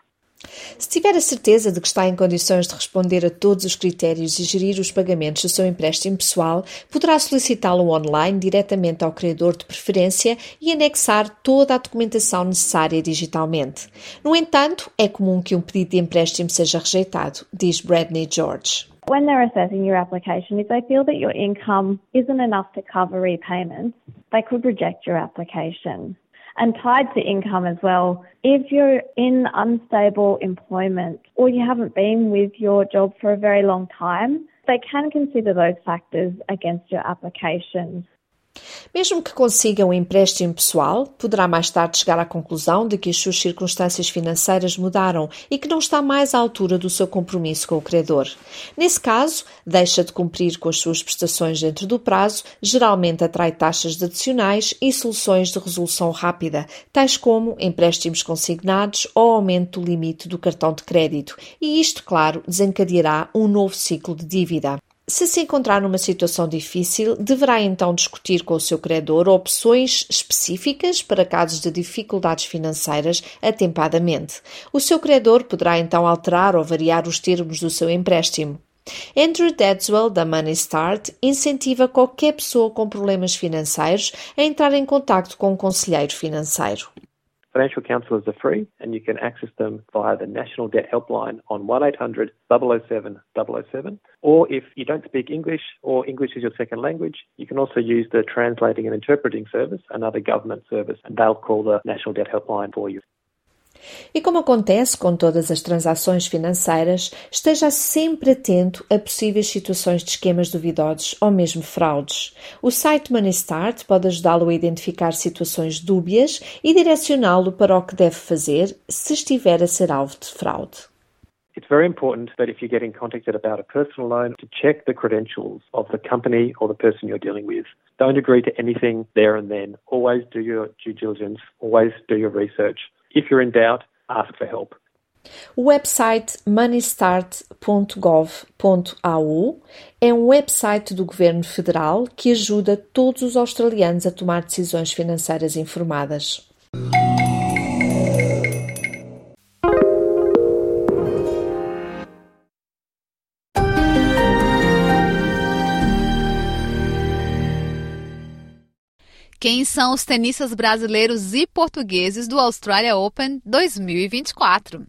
Se tiver a certeza de que está em condições de responder a todos os critérios e gerir os pagamentos do seu empréstimo pessoal, poderá solicitá-lo online diretamente ao credor de preferência e anexar toda a documentação necessária digitalmente. No entanto, é comum que um pedido de empréstimo seja rejeitado, diz Bradley George. When they're assessing your application, if they feel that your income isn't enough to cover repayments, they could reject your application. And tied to income as well. If you're in unstable employment or you haven't been with your job for a very long time, they can consider those factors against your application. Mesmo que consiga um empréstimo pessoal, poderá mais tarde chegar à conclusão de que as suas circunstâncias financeiras mudaram e que não está mais à altura do seu compromisso com o credor. Nesse caso, deixa de cumprir com as suas prestações dentro do prazo, geralmente atrai taxas adicionais e soluções de resolução rápida, tais como empréstimos consignados ou aumento do limite do cartão de crédito, e isto, claro, desencadeará um novo ciclo de dívida. Se se encontrar numa situação difícil, deverá então discutir com o seu credor opções específicas para casos de dificuldades financeiras atempadamente. O seu credor poderá então alterar ou variar os termos do seu empréstimo. Andrew Dadswell, da Money Start, incentiva qualquer pessoa com problemas financeiros a entrar em contato com um conselheiro financeiro. Financial counsellors are free and you can access them via the National Debt Helpline on 1800 007 007. Or if you don't speak English or English is your second language, you can also use the Translating and Interpreting Service, another government service, and they'll call the National Debt Helpline for you. E como acontece com todas as transações financeiras, esteja sempre atento a possíveis situações de esquemas duvidosos ou mesmo fraudes. O site MoneyStart pode ajudá-lo a identificar situações dúbias e direcioná-lo para o que deve fazer se estiver a ser alvo de fraude. It's very important that if you're getting contacted about a personal loan, to check the credentials of the company or the person you're dealing with. Don't agree to anything there and then. Always do your due diligence, always do your research. If you're in doubt, ask for help. O website moneystart.gov.au é um website do governo federal que ajuda todos os australianos a tomar decisões financeiras informadas. Quem são os tenistas brasileiros e portugueses do Australia Open 2024?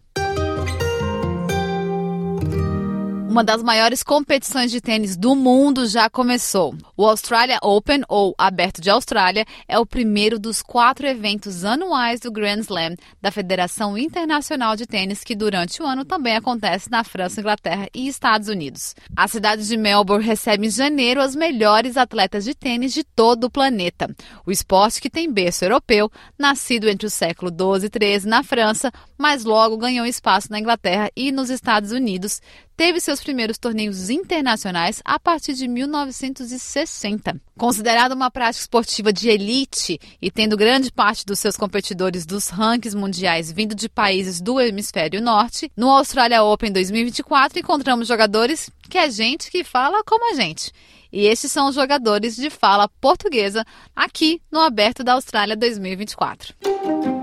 Uma das maiores competições de tênis do mundo já começou. O Australia Open, ou Aberto de Austrália, é o primeiro dos quatro eventos anuais do Grand Slam da Federação Internacional de Tênis, que durante o ano também acontece na França, Inglaterra e Estados Unidos. A cidade de Melbourne recebe em janeiro as melhores atletas de tênis de todo o planeta. O esporte que tem berço europeu, nascido entre o século 12 e 13 na França, mas logo ganhou espaço na Inglaterra e nos Estados Unidos, teve seus primeiros torneios internacionais a partir de 1960. Considerada uma prática esportiva de elite e tendo grande parte dos seus competidores dos rankings mundiais vindo de países do hemisfério norte, no Australia Open 2024 encontramos jogadores que é gente que fala como a gente. E estes são os jogadores de fala portuguesa aqui no Aberto da Austrália 2024.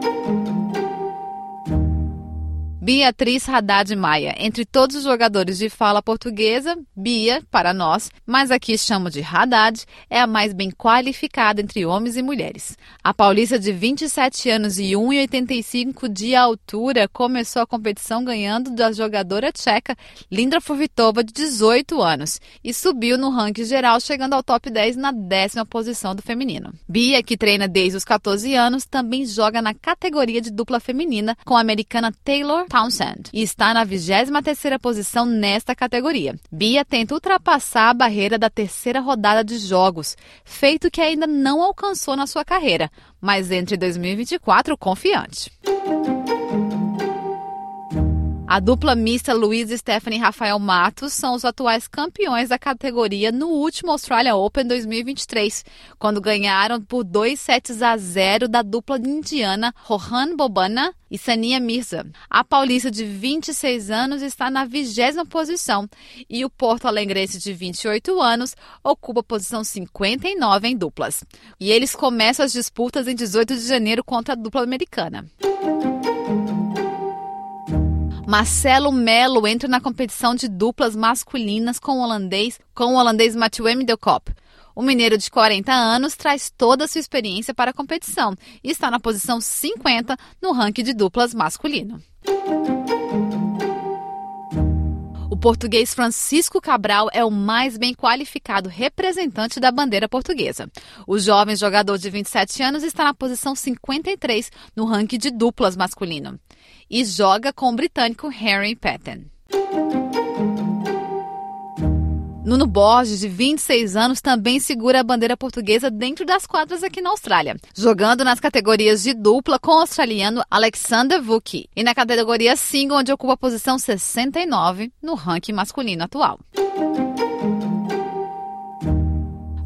Beatriz Haddad Maia. Entre todos os jogadores de fala portuguesa, Bia, para nós, mas aqui chamo de Haddad, é a mais bem qualificada entre homens e mulheres. A paulista de 27 anos e 1,85 de altura começou a competição ganhando da jogadora tcheca Lindra Furvitova, de 18 anos, e subiu no ranking geral, chegando ao top 10 na décima posição do feminino. Bia, que treina desde os 14 anos, também joga na categoria de dupla feminina com a americana Taylor Townsend e está na 23ª posição nesta categoria. Bia tenta ultrapassar a barreira da terceira rodada de jogos, feito que ainda não alcançou na sua carreira, mas entre 2024 confiante. A dupla mista Luiz Stephanie e Rafael Matos são os atuais campeões da categoria no último Australia Open 2023, quando ganharam por 2 sets a 0 da dupla indiana Rohan Bobana e Sania Mirza. A paulista de 26 anos está na vigésima posição e o porto alegrense de 28 anos ocupa a posição 59 em duplas. E eles começam as disputas em 18 de janeiro contra a dupla americana. Marcelo Melo entra na competição de duplas masculinas com o holandês, com o holandês Mathieu Middelkop. O mineiro de 40 anos traz toda a sua experiência para a competição e está na posição 50 no ranking de duplas masculino. O português Francisco Cabral é o mais bem qualificado representante da bandeira portuguesa. O jovem jogador de 27 anos está na posição 53 no ranking de duplas masculino e joga com o britânico Harry Patton. Nuno Borges, de 26 anos, também segura a bandeira portuguesa dentro das quadras aqui na Austrália, jogando nas categorias de dupla com o australiano Alexander Vuki e na categoria single, onde ocupa a posição 69 no ranking masculino atual.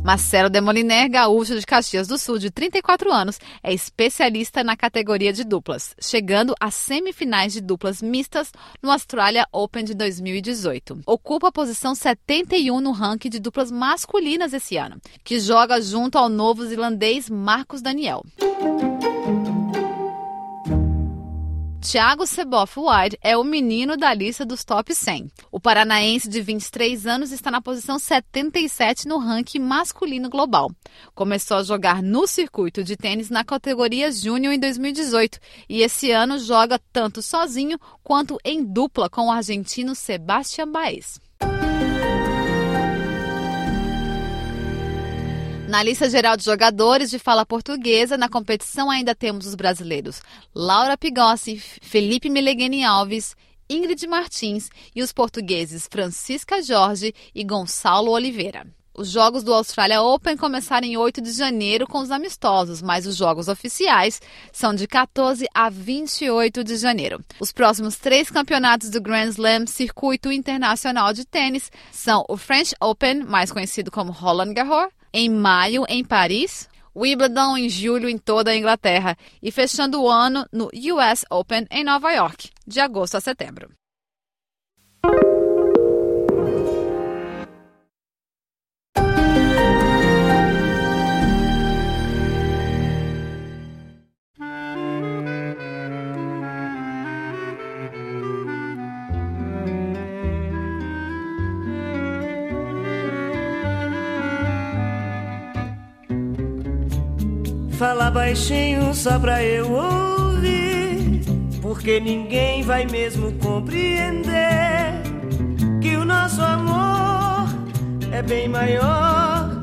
Marcelo Demoliner, gaúcho de Caxias do Sul, de 34 anos, é especialista na categoria de duplas, chegando às semifinais de duplas mistas no Australia Open de 2018. Ocupa a posição 71 no ranking de duplas masculinas esse ano, que joga junto ao novo zelandês Marcos Daniel. Thiago Seboff White é o menino da lista dos top 100. O paranaense de 23 anos está na posição 77 no ranking masculino global. Começou a jogar no circuito de tênis na categoria Júnior em 2018 e esse ano joga tanto sozinho quanto em dupla com o argentino Sebastian Baez. Na lista geral de jogadores de fala portuguesa, na competição ainda temos os brasileiros Laura Pigossi, Felipe Melegueni Alves, Ingrid Martins e os portugueses Francisca Jorge e Gonçalo Oliveira. Os jogos do Australia Open começaram em 8 de janeiro com os amistosos, mas os jogos oficiais são de 14 a 28 de janeiro. Os próximos três campeonatos do Grand Slam Circuito Internacional de Tênis são o French Open, mais conhecido como Roland Garros, em maio em Paris, Wimbledon em julho em toda a Inglaterra e fechando o ano no US Open em Nova York, de agosto a setembro. Fala baixinho só pra eu ouvir, porque ninguém vai mesmo compreender que o nosso é bem maior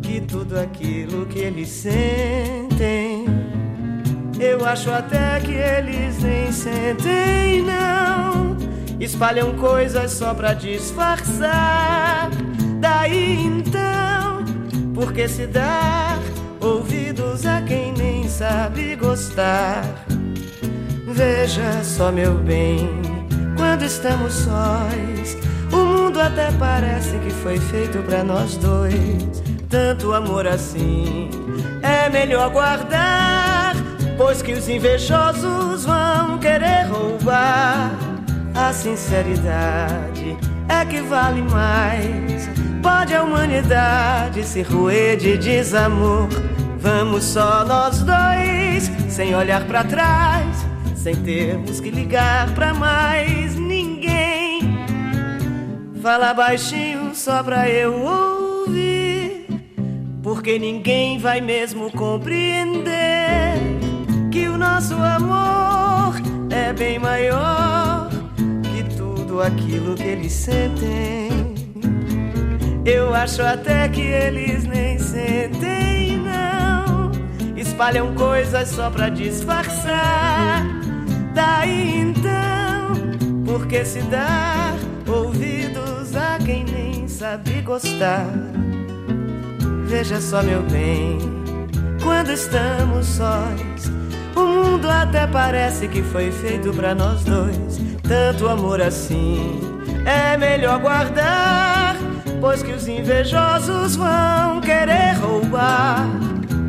que tudo aquilo que eles sentem. Eu acho até que eles nem sentem, não. Espalham coisas só pra disfarçar. Daí então, por que se dar ouvidos a quem nem sabe gostar? Veja só, meu bem, quando estamos sós, o mundo até parece que foi feito para nós dois. Tanto amor assim é melhor guardar, pois que os invejosos vão querer roubar. A sinceridade é que vale mais. Pode a humanidade se roer de desamor. Vamos só nós dois, sem olhar para trás, sem termos que ligar para mais ninguém. Fala baixinho só pra eu ouvir, porque ninguém vai mesmo compreender que o nosso amor é bem maior que tudo aquilo que eles sentem. Eu acho até que eles nem sentem, não. Espalham coisas só pra disfarçar. Daí então, por que se dar ouvidos a quem nem sabe gostar? Veja só, meu bem, quando estamos sós, o mundo até parece que foi feito pra nós dois. Tanto amor assim é melhor guardar pois que os invejosos vão querer roubar.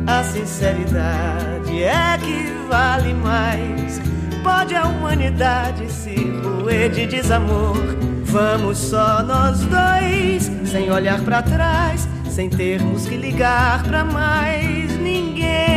A sinceridade é que vale mais. Pode a humanidade se roer de desamor. Vamos só nós dois, sem olhar para trás, sem termos que ligar para mais ninguém.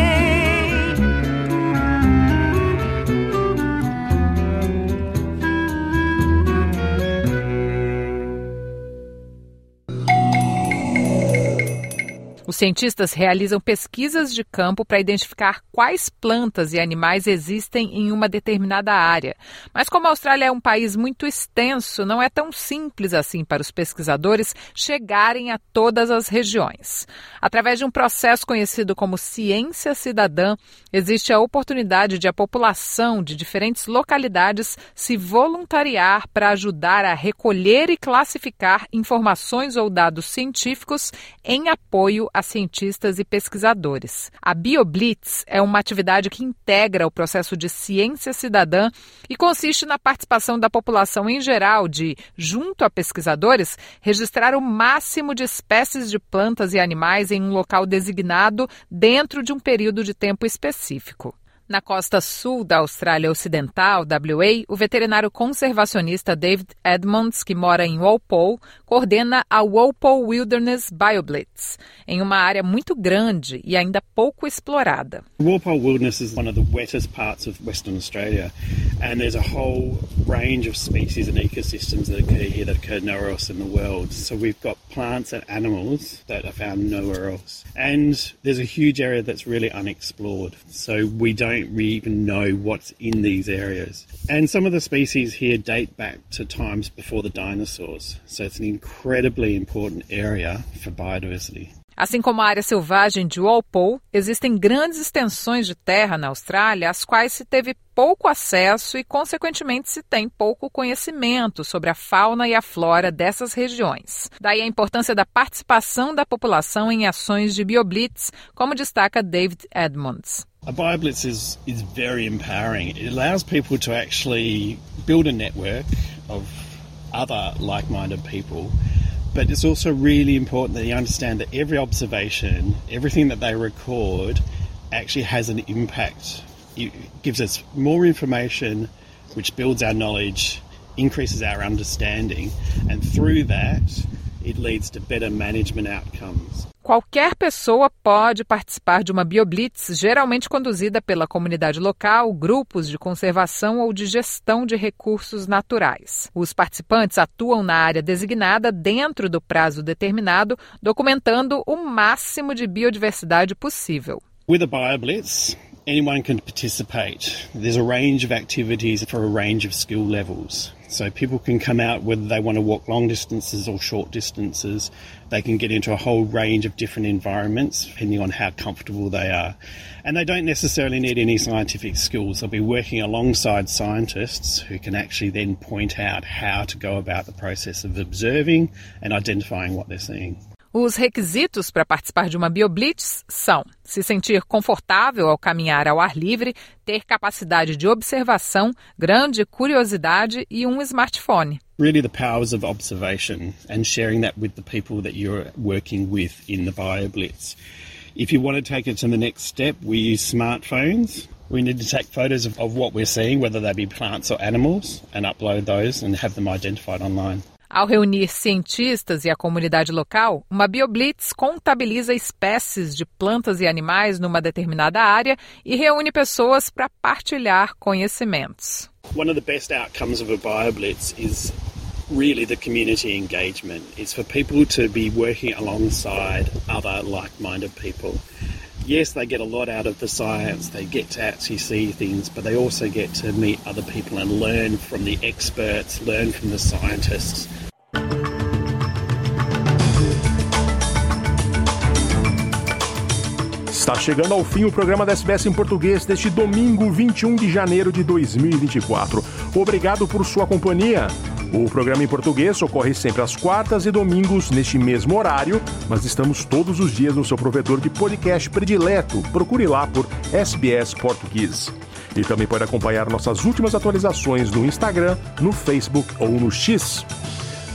Os cientistas realizam pesquisas de campo para identificar quais plantas e animais existem em uma determinada área. Mas, como a Austrália é um país muito extenso, não é tão simples assim para os pesquisadores chegarem a todas as regiões. Através de um processo conhecido como ciência cidadã, existe a oportunidade de a população de diferentes localidades se voluntariar para ajudar a recolher e classificar informações ou dados científicos em apoio cientistas e pesquisadores. A BioBlitz é uma atividade que integra o processo de ciência cidadã e consiste na participação da população em geral de, junto a pesquisadores, registrar o máximo de espécies de plantas e animais em um local designado dentro de um período de tempo específico. Na costa sul da Austrália Ocidental, WA, o veterinário conservacionista David Edmonds, que mora em Walpole, coordena a Walpole Wilderness BioBlitz, em uma área muito grande e ainda pouco explorada. Walpole Wilderness is one of the wettest parts of Western Australia, and there's a whole range of species and ecosystems that occur here that occur nowhere else in the world. So we've got plants and animals that are found nowhere else. And there's a huge area that's really unexplored. So we don't really even know what's in these areas. And some of the species here date back to times before the dinosaurs. So it's an incredibly important area for biodiversity. Assim como a área selvagem de Walpole, existem grandes extensões de terra na Austrália às quais se teve pouco acesso e, consequentemente, se tem pouco conhecimento sobre a fauna e a flora dessas regiões. Daí a importância da participação da população em ações de BioBlitz, como destaca David Edmonds. A BioBlitz is, is very empowering. It allows people to actually build a network of other like minded people. But it's also really important that you understand that every observation, everything that they record, actually has an impact. It gives us more information, which builds our knowledge, increases our understanding, and through that, it leads to better management outcomes. Qualquer pessoa pode participar de uma BioBlitz, geralmente conduzida pela comunidade local, grupos de conservação ou de gestão de recursos naturais. Os participantes atuam na área designada dentro do prazo determinado, documentando o máximo de biodiversidade possível. With a BioBlitz, anyone can participate. There's a range of activities for a range of skill levels. So people can come out whether they want to walk long distances or short distances. They can get into a whole range of different environments depending on how comfortable they are. And they don't necessarily need any scientific skills. They'll be working alongside scientists who can actually then point out how to go about the process of observing and identifying what they're seeing. Os requisitos para participar de uma BioBlitz são se sentir confortável ao caminhar ao ar livre, ter capacidade de observação, grande curiosidade e um smartphone. Really the powers of observation and sharing that with the people that you're working with in the BioBlitz. If you want to take it to the next step, we use smartphones. We need to take photos of, of what we're seeing, whether they be plants or animals, and upload those and have them identified online. Ao reunir cientistas e a comunidade local, uma BioBlitz contabiliza espécies de plantas e animais numa determinada área e reúne pessoas para partilhar conhecimentos. One of the best outcomes of a BioBlitz is really the community engagement. It's for people to be working alongside other like-minded people. Yes, they get a lot out of the science, they get to actually see things, but they also get to meet other people and learn from the experts, learn from the scientists. Está chegando ao fim o programa da SBS em português deste domingo, 21 um de janeiro de 2024. Obrigado por sua companhia. O programa em português ocorre sempre às quartas e domingos neste mesmo horário, mas estamos todos os dias no seu provedor de podcast predileto. Procure lá por SBS Português. E também pode acompanhar nossas últimas atualizações no Instagram, no Facebook ou no X.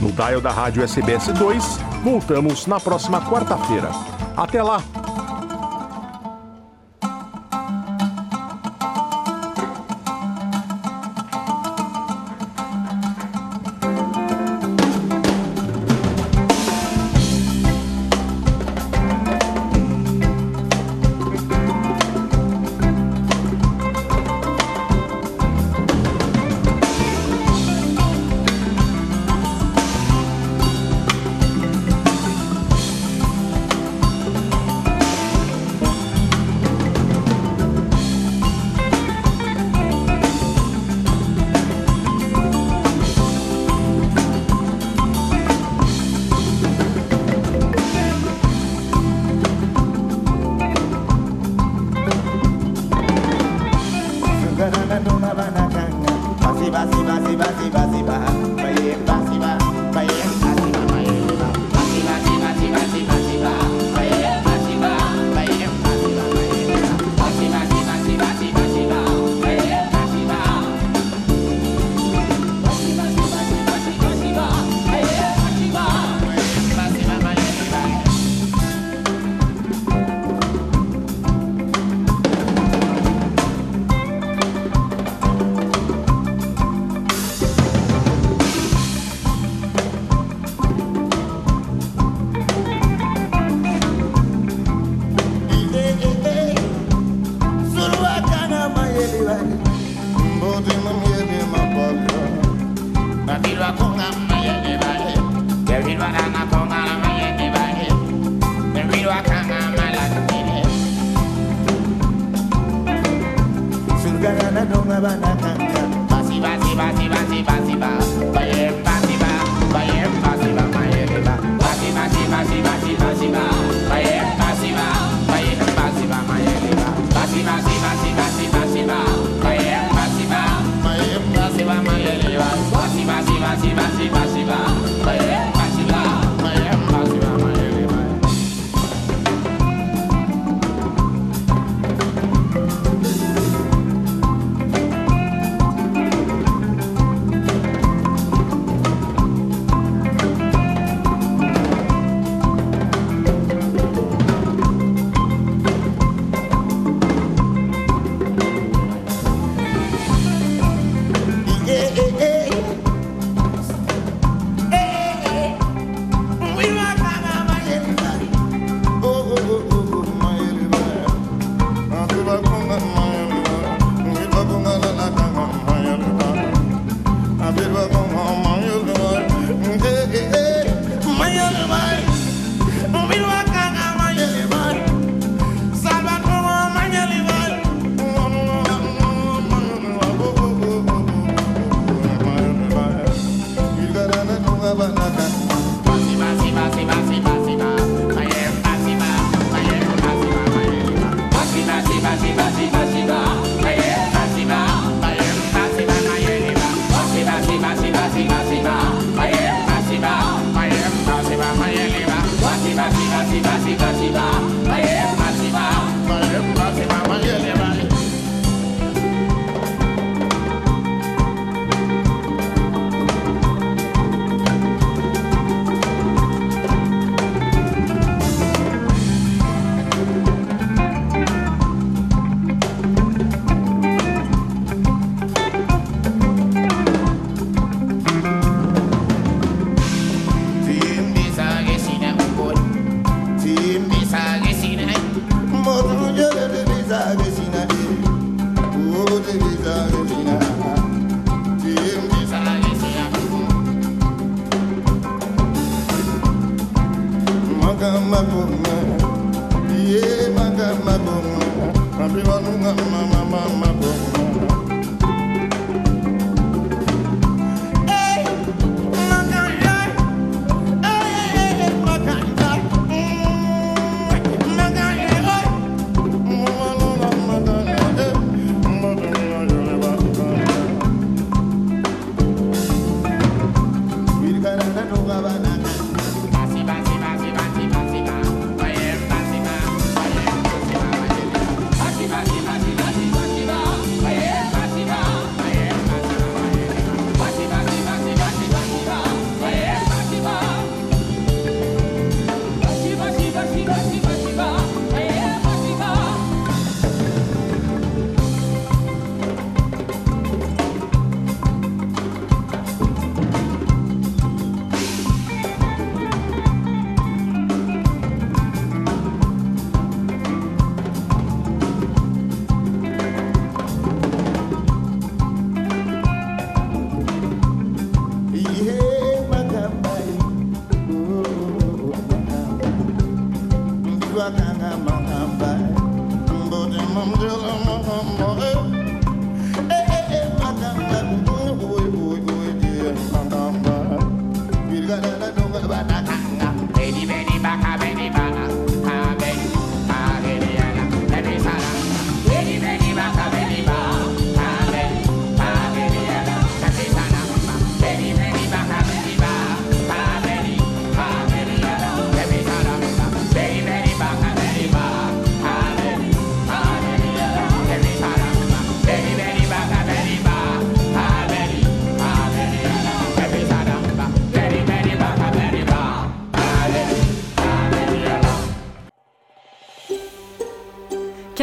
No dial da rádio SBS 2, voltamos na próxima quarta-feira. Até lá!